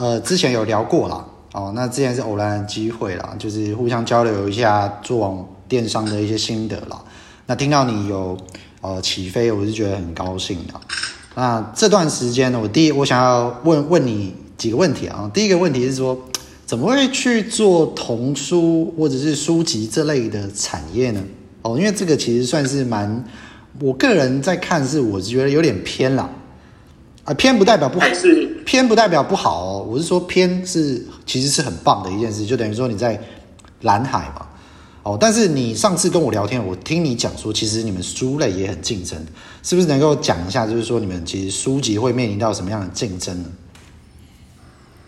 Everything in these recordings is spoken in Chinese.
呃之前有聊过啦，哦，那之前是偶然的机会啦，就是互相交流一下做网电商的一些心得啦。那听到你有呃起飞，我是觉得很高兴的。那这段时间呢，我第一我想要问问你几个问题啊。第一个问题是说，怎么会去做童书或者是书籍这类的产业呢？哦，因为这个其实算是蛮，我个人在看是，我觉得有点偏啦。啊，偏不代表不好，是偏不代表不好哦。我是说偏是其实是很棒的一件事，就等于说你在蓝海嘛。哦，但是你上次跟我聊天，我听你讲说，其实你们书类也很竞争，是不是能够讲一下？就是说你们其实书籍会面临到什么样的竞争呢？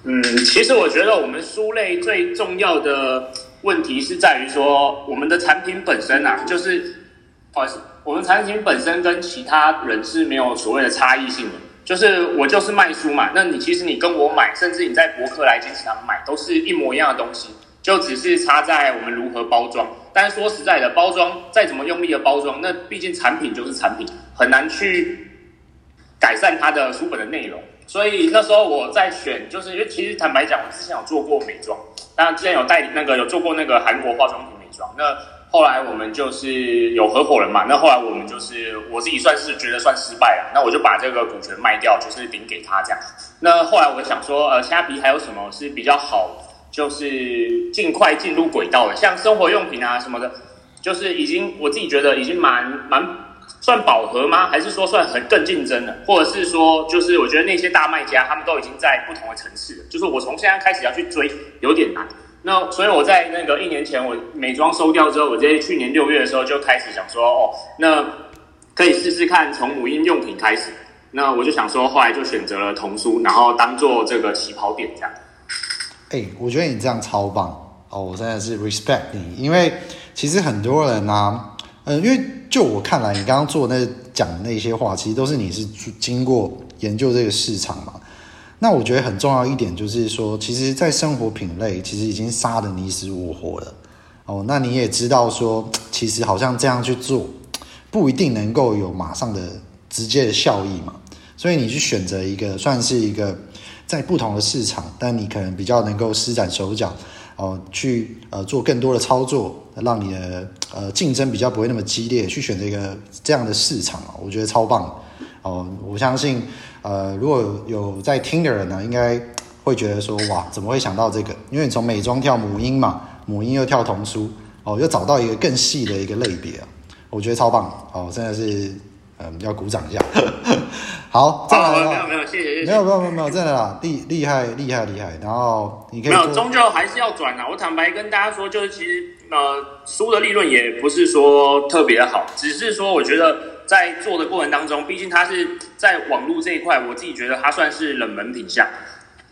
嗯，其实我觉得我们书类最重要的问题是在于说，我们的产品本身啊，就是我们产品本身跟其他人是没有所谓的差异性的。就是我就是卖书嘛，那你其实你跟我买，甚至你在博客来、金石堂买，都是一模一样的东西。就只是差在我们如何包装，但是说实在的，包装再怎么用力的包装，那毕竟产品就是产品，很难去改善它的书本的内容。所以那时候我在选，就是因为其实坦白讲，我之前有做过美妆，当然之前有代理那个有做过那个韩国化妆品美妆。那后来我们就是有合伙人嘛，那后来我们就是我自己算是觉得算失败了，那我就把这个股权卖掉，就是顶给他这样。那后来我想说，呃，虾皮还有什么是比较好？就是尽快进入轨道的，像生活用品啊什么的，就是已经我自己觉得已经蛮蛮算饱和吗？还是说算很更竞争的？或者是说，就是我觉得那些大卖家他们都已经在不同的城市了，就是我从现在开始要去追有点难。那所以我在那个一年前我美妆收掉之后，我在去年六月的时候就开始想说，哦，那可以试试看从母婴用品开始。那我就想说，后来就选择了童书，然后当做这个起跑点这样。哎、我觉得你这样超棒哦！我真的是 respect 你，因为其实很多人呢、啊，呃，因为就我看来，你刚刚做那讲的那些话，其实都是你是经过研究这个市场嘛。那我觉得很重要一点就是说，其实，在生活品类，其实已经杀得你死我活了哦。那你也知道说，其实好像这样去做，不一定能够有马上的直接的效益嘛。所以你去选择一个，算是一个。在不同的市场，但你可能比较能够施展手脚，哦、去呃做更多的操作，让你的呃竞争比较不会那么激烈，去选择一个这样的市场啊，我觉得超棒哦、呃！我相信呃，如果有，在听的人呢，应该会觉得说哇，怎么会想到这个？因为你从美妆跳母婴嘛，母婴又跳童书，哦、呃，又找到一个更细的一个类别啊，我觉得超棒哦、呃，真的是嗯、呃，要鼓掌一下。好，再来、哦、没有没有，谢谢谢谢。没有没有没有没有，真的啦，厉厉害厉害厉害。然后你可以没有，终究还是要转啊。我坦白跟大家说，就是其实呃，书的利润也不是说特别好，只是说我觉得在做的过程当中，毕竟它是在网络这一块，我自己觉得它算是冷门品项。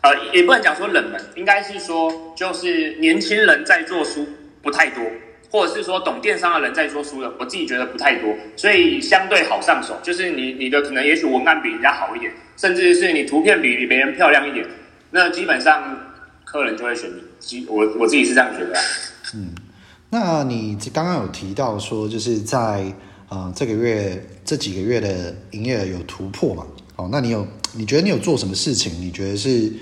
呃，也不能讲说冷门，应该是说就是年轻人在做书不太多。或者是说懂电商的人在做书的，我自己觉得不太多，所以相对好上手。就是你你的可能也许文案比人家好一点，甚至是你图片比比别人漂亮一点，那基本上客人就会选你。我我自己是这样觉得。嗯，那你刚刚有提到说，就是在呃这个月这几个月的营业额有突破嘛？哦，那你有你觉得你有做什么事情？你觉得是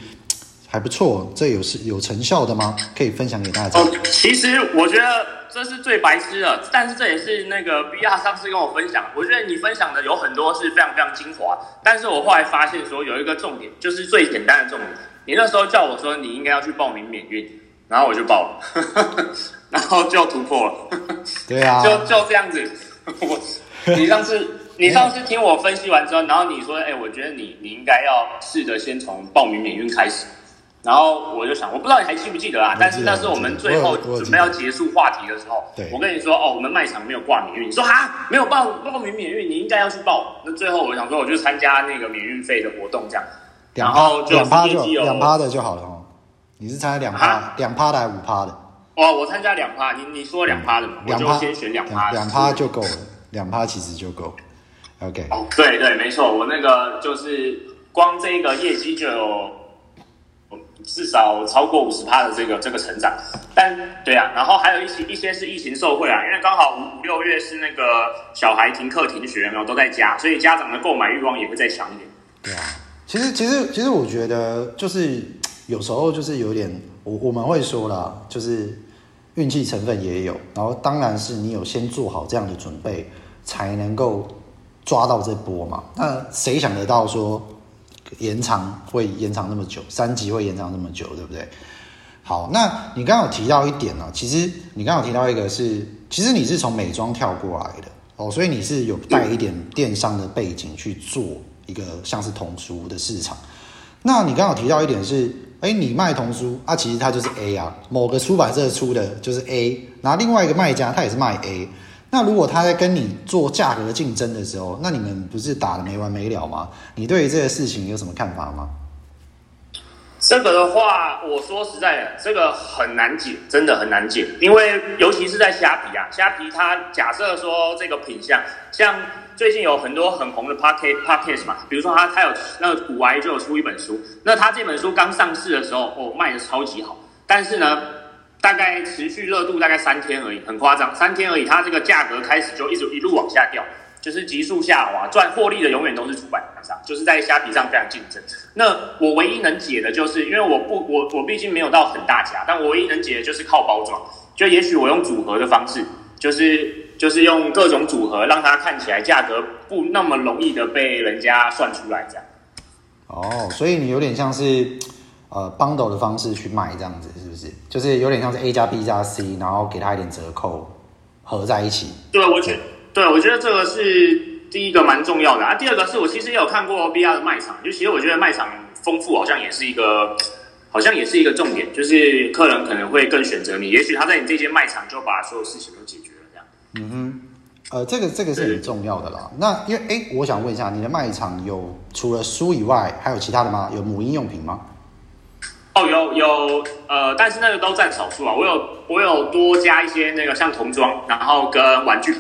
还不错，这有是有成效的吗？可以分享给大家。哦，其实我觉得。这是最白痴的，但是这也是那个 BR 上次跟我分享，我觉得你分享的有很多是非常非常精华，但是我后来发现说有一个重点，就是最简单的重点。你那时候叫我说你应该要去报名免运，然后我就报了，然后就突破了。对啊，就就这样子。我你上次你上次听我分析完之后，然后你说，哎，我觉得你你应该要试着先从报名免运开始。然后我就想，我不知道你还记不记得啊？但是那是我们最后准备要结束话题的时候，我跟你说哦，我们卖场没有挂免运，你说哈，没有报报名免运，你应该要去报。那最后我想说，我就参加那个免运费的活动，这样，然后就两趴就两趴的就好了哦。你是参加两趴两趴的还是五趴的？哦，我参加两趴，你你说两趴的嘛？我就先选两趴，两趴就够了，两趴其实就够。OK，哦，对对，没错，我那个就是光这个业绩就有。至少超过五十趴的这个这个成长，但对啊，然后还有一些一些是疫情受惠啊，因为刚好五五六月是那个小孩停课停学，然后都在家，所以家长的购买欲望也会再强一点。对啊，其实其实其实我觉得就是有时候就是有点，我我们会说啦，就是运气成分也有，然后当然是你有先做好这样的准备，才能够抓到这波嘛。那谁想得到说延长会延长那么久，三级会延长那么久，对不对？好，那你刚刚有提到一点呢，其实你刚刚有提到一个是，其实你是从美妆跳过来的哦，所以你是有带一点电商的背景去做一个像是童书的市场。那你刚刚有提到一点是，哎，你卖童书啊，其实它就是 A 啊，某个出版社出的就是 A，然后另外一个卖家他也是卖 A。那如果他在跟你做价格竞争的时候，那你们不是打得没完没了吗？你对于这个事情有什么看法吗？这个的话，我说实在的，这个很难解，真的很难解，因为尤其是在虾皮啊，虾皮它假设说这个品相，像最近有很多很红的 pocket pocket 嘛，比如说他他有那个古玩就有出一本书，那他这本书刚上市的时候，哦，卖的超级好，但是呢，大概持续热度大概三天而已，很夸张，三天而已，它这个价格开始就一直一路往下掉。就是急速下滑，赚获利的永远都是出版商，就是在虾皮上非常竞争。那我唯一能解的就是，因为我不我我毕竟没有到很大家，但我唯一能解的就是靠包装。就也许我用组合的方式，就是就是用各种组合，让它看起来价格不那么容易的被人家算出来这样。哦，所以你有点像是呃 bundle 的方式去卖这样子，是不是？就是有点像是 A 加 B 加 C，然后给他一点折扣，合在一起。对，我觉得。对，我觉得这个是第一个蛮重要的啊。第二个是我其实也有看过 VR 的卖场，就其实我觉得卖场丰富好像也是一个，好像也是一个重点，就是客人可能会更选择你。也许他在你这间卖场就把所有事情都解决了这样。嗯哼，呃，这个这个是很重要的啦。那因为哎，我想问一下，你的卖场有除了书以外，还有其他的吗？有母婴用品吗？哦，有有呃，但是那个都占少数啊。我有我有多加一些那个像童装，然后跟玩具。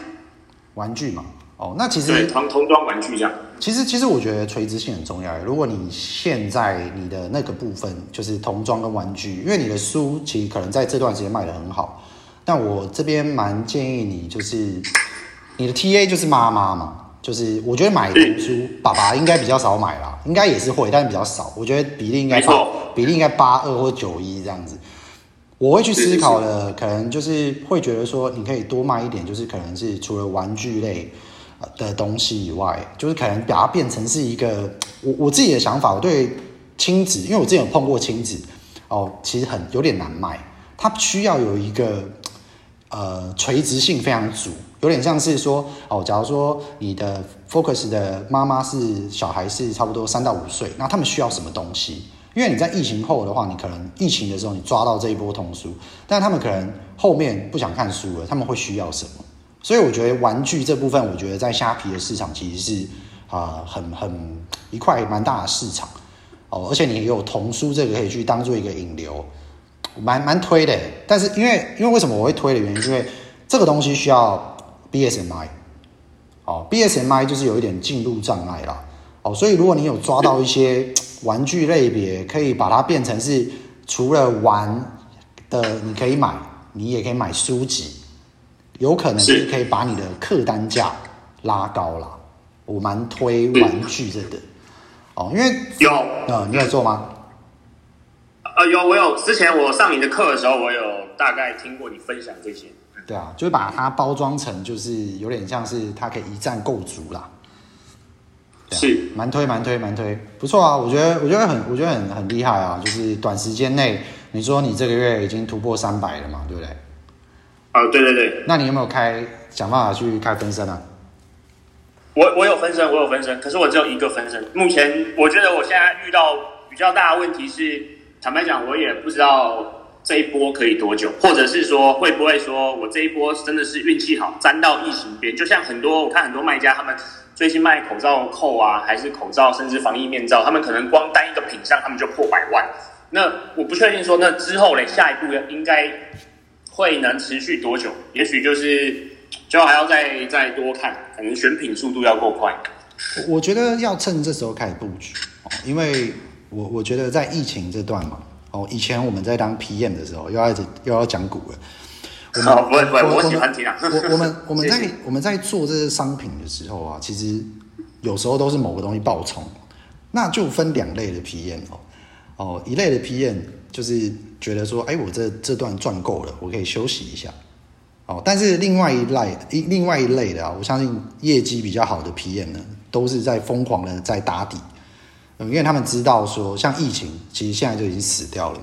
玩具嘛，哦，那其实对童童装玩具这样。其实，其实我觉得垂直性很重要。如果你现在你的那个部分就是童装跟玩具，因为你的书其实可能在这段时间卖得很好，但我这边蛮建议你，就是你的 TA 就是妈妈嘛，就是我觉得买童书，爸爸应该比较少买啦，应该也是会，但是比较少。我觉得比例应该八，比例应该八二或九一这样子。我会去思考的，可能就是会觉得说，你可以多卖一点，就是可能是除了玩具类的东西以外，就是可能把它变成是一个我我自己的想法。我对亲子，因为我之前有碰过亲子哦，其实很有点难卖，它需要有一个呃垂直性非常足，有点像是说哦，假如说你的 focus 的妈妈是小孩是差不多三到五岁，那他们需要什么东西？因为你在疫情后的话，你可能疫情的时候你抓到这一波童书，但他们可能后面不想看书了，他们会需要什么？所以我觉得玩具这部分，我觉得在虾皮的市场其实是啊、很很一块蛮大的市场哦，而且你也有童书这个可以去当做一个引流，蛮蛮推的。但是因为因为为什么我会推的原因，是因为这个东西需要 BSMI 哦，BSMI 就是有一点进入障碍啦哦，所以如果你有抓到一些。玩具类别可以把它变成是除了玩的，你可以买，你也可以买书籍，有可能是可以把你的客单价拉高了。我蛮推玩具这个哦，因为有呃，你有做吗？呃，有，我有。之前我上你的课的时候，我有大概听过你分享这些。对啊，就是把它包装成，就是有点像是它可以一站购足啦。是，蛮推蛮推蛮推，不错啊！我觉得我觉得很我觉得很很厉害啊！就是短时间内，你说你这个月已经突破三百了嘛，对不对？啊、呃，对对对。那你有没有开想办法去开分身啊？我我有分身，我有分身，可是我只有一个分身。目前我觉得我现在遇到比较大的问题是，坦白讲，我也不知道这一波可以多久，或者是说会不会说我这一波真的是运气好，沾到疫情边，就像很多我看很多卖家他们。最近卖口罩扣啊，还是口罩，甚至防疫面罩，他们可能光单一个品项，他们就破百万。那我不确定说，那之后嘞，下一步应该会能持续多久？也许就是就还要再再多看，可能选品速度要够快。我觉得要趁这时候开始布局，因为我我觉得在疫情这段嘛，哦，以前我们在当 PM 的时候，又要又要讲股了。我们不会不会，我喜欢听啊。我我们我们在我们在做这些商品的时候啊，其实有时候都是某个东西爆冲，那就分两类的 PM 哦。哦，一类的 PM 就是觉得说，哎，我这这段赚够了，我可以休息一下。哦，但是另外一类一另外一类的啊，我相信业绩比较好的 PM 呢，都是在疯狂的在打底，嗯，因为他们知道说，像疫情，其实现在就已经死掉了。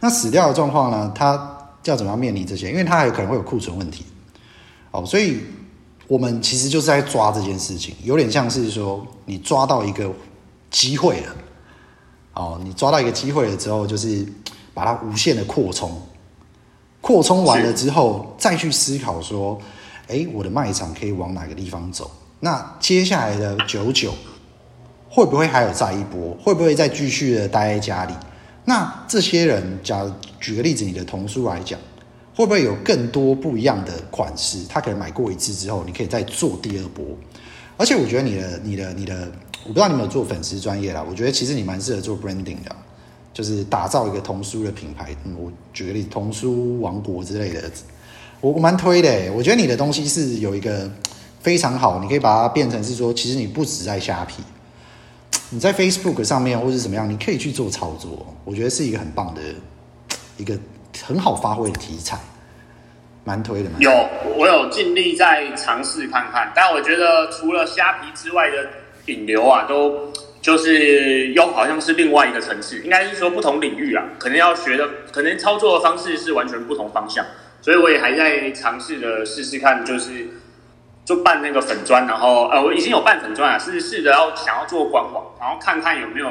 那死掉的状况呢，他要怎么样面临这些？因为他还有可能会有库存问题。哦，所以我们其实就是在抓这件事情，有点像是说，你抓到一个机会了。哦，你抓到一个机会了之后，就是把它无限的扩充。扩充完了之后，再去思考说，哎，我的卖场可以往哪个地方走？那接下来的九九会不会还有再一波？会不会再继续的待在家里？那这些人，假如举个例子，你的童书来讲，会不会有更多不一样的款式？他可能买过一次之后，你可以再做第二波。而且我觉得你的、你的、你的，我不知道你有没有做粉丝专业啦。我觉得其实你蛮适合做 branding 的。就是打造一个童书的品牌，嗯，我举个例子，童书王国之类的，我我蛮推的。我觉得你的东西是有一个非常好，你可以把它变成是说，其实你不止在虾皮，你在 Facebook 上面或是怎么样，你可以去做操作。我觉得是一个很棒的一个很好发挥的题材，蛮推的。有，我有尽力在尝试看看，但我觉得除了虾皮之外的引流啊，都。就是又好像是另外一个层次，应该是说不同领域啊，可能要学的，可能操作的方式是完全不同方向，所以我也还在尝试的试试看，就是就办那个粉专，然后呃我已经有办粉专啊，是试着要想要做官网，然后看看有没有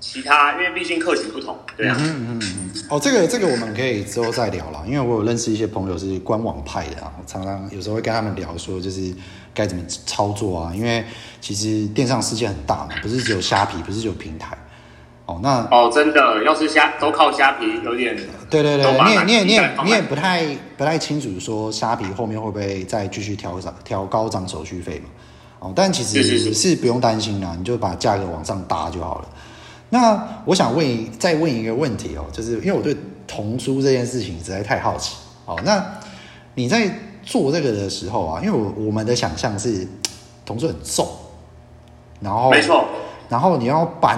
其他，因为毕竟客群不同，对啊。嗯嗯嗯。哦，这个这个我们可以之后再聊了，因为我有认识一些朋友是官网派的啊，常常有时候会跟他们聊说，就是。该怎么操作啊？因为其实电商世界很大嘛，不是只有虾皮，不是只有平台。哦，那哦，真的，要是虾都靠虾皮，有点对对对，你也你也你也你也不太不太清楚说虾皮后面会不会再继续调涨调高涨手续费嘛？哦，但其实是不用担心啦，你就把价格往上搭就好了。那我想问再问一个问题哦，就是因为我对童书这件事情实在太好奇。哦，那你在？做这个的时候啊，因为我我们的想象是童书很重，然后没错，然后你要搬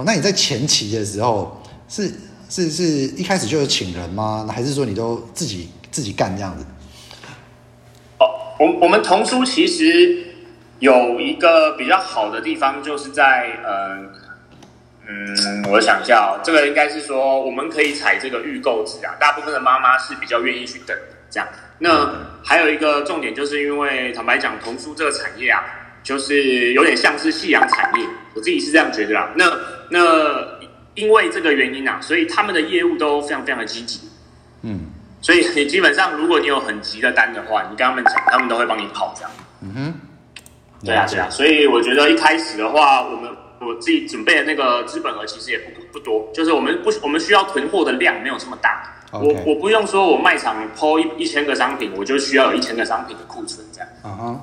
哦，那你在前期的时候是是是一开始就有请人吗？还是说你都自己自己干这样子？哦，我我们童书其实有一个比较好的地方，就是在嗯嗯，我想一下哦，这个应该是说我们可以采这个预购制啊，大部分的妈妈是比较愿意去等的。这样，那还有一个重点，就是因为坦白讲，童书这个产业啊，就是有点像是夕阳产业，我自己是这样觉得啦。那那因为这个原因啊，所以他们的业务都非常非常的积极。嗯，所以你基本上，如果你有很急的单的话，你跟他们讲，他们都会帮你跑这样。嗯哼，对啊对啊，所以我觉得一开始的话，我们我自己准备的那个资本额其实也不不多，就是我们不我们需要囤货的量没有这么大。我我不用说，我卖场 po 一一千个商品，我就需要有一千个商品的库存，这样。嗯哼、uh-huh.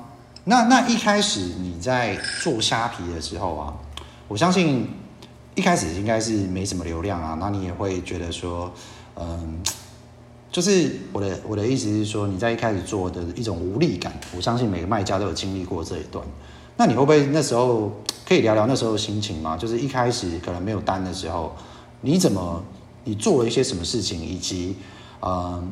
那那一开始你在做虾皮的时候啊，我相信一开始应该是没什么流量啊，那你也会觉得说，嗯，就是我的我的意思是说，你在一开始做的一种无力感，我相信每个卖家都有经历过这一段。那你会不会那时候可以聊聊那时候心情吗？就是一开始可能没有单的时候，你怎么？你做了一些什么事情，以及，嗯，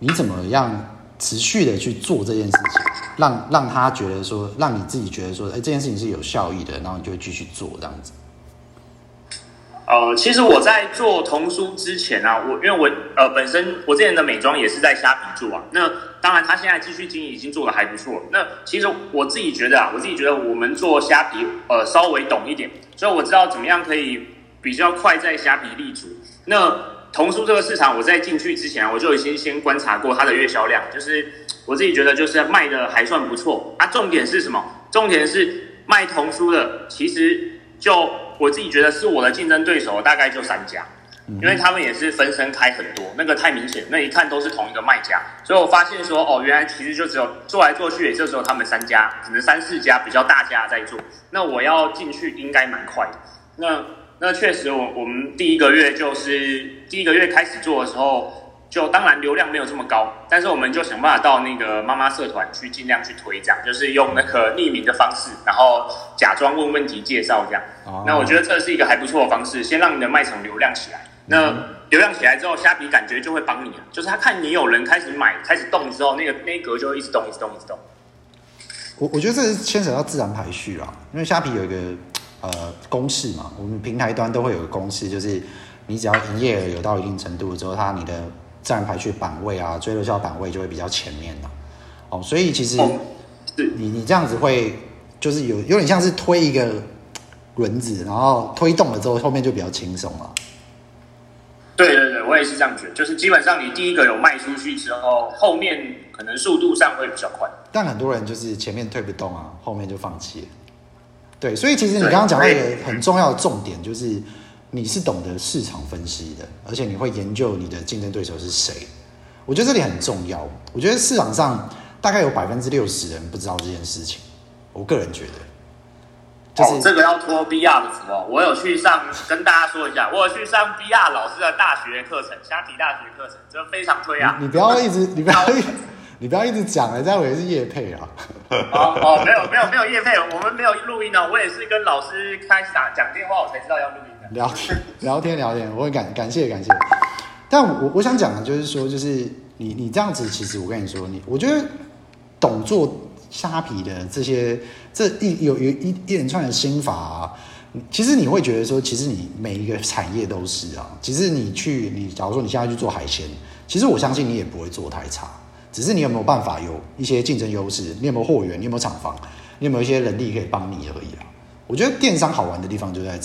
你怎么样持续的去做这件事情，让让他觉得说，让你自己觉得说，哎，这件事情是有效益的，然后你就会继续做这样子。呃，其实我在做童书之前啊，我因为我呃本身我之前的美妆也是在虾皮做啊，那当然他现在继续经营已经做得还不错。那其实我自己觉得啊，我自己觉得我们做虾皮呃稍微懂一点，所以我知道怎么样可以比较快在虾皮立足。那童书这个市场，我在进去之前，我就已经先观察过它的月销量，就是我自己觉得就是卖的还算不错啊。重点是什么？重点是卖童书的，其实就我自己觉得是我的竞争对手，大概就三家，因为他们也是分身开很多，那个太明显，那一看都是同一个卖家，所以我发现说，哦，原来其实就只有做来做去，也就只有他们三家，可能三四家比较大家在做。那我要进去应该蛮快的。那那确实我，我我们第一个月就是第一个月开始做的时候，就当然流量没有这么高，但是我们就想办法到那个妈妈社团去尽量去推这样，就是用那个匿名的方式，然后假装问问题介绍这样。哦、那我觉得这是一个还不错的方式，先让你的卖场流量起来。那流量起来之后，虾皮感觉就会帮你了，就是他看你有人开始买、开始动之后，那个那一格就会一直动、一直动、一直动。我我觉得这是牵扯到自然排序啦，因为虾皮有一个呃公式嘛，我们平台端都会有个公式，就是你只要营业额有到一定程度之后，它你的自然排序版位啊、追热销版位就会比较前面的哦，所以其实你你这样子会就是有有点像是推一个轮子，然后推动了之后，后面就比较轻松了。对对对，我也是这样觉得，就是基本上你第一个有卖出去之后，后面可能速度上会比较快。但很多人就是前面推不动啊，后面就放弃了。对，所以其实你刚刚讲到一个很重要的重点，就是你是懂得市场分析的，而且你会研究你的竞争对手是谁。我觉得这里很重要。我觉得市场上大概有百分之六十人不知道这件事情。我个人觉得。就是、哦，这个要托 BR 的福哦。我有去上，跟大家说一下，我有去上 BR 老师的大学课程，虾皮大学课程，这非常推啊！你，你不要一直，你不要一直，你不要一直讲了，这样我也是叶配啊。哦哦，没有没有没有叶配，我们没有录音哦。我也是跟老师开始打讲电话，我才知道要录音的。聊天聊天聊天，我很感感谢感谢。但我我想讲的就是说，就是你你这样子，其实我跟你说，你我觉得懂做虾皮的这些。这一有有一一连串的心法啊，其实你会觉得说，其实你每一个产业都是啊。其实你去，你假如说你现在去做海鲜，其实我相信你也不会做太差，只是你有没有办法有一些竞争优势？你有没有货源？你有没有厂房？你有没有一些能力可以帮你而已啊？我觉得电商好玩的地方就在。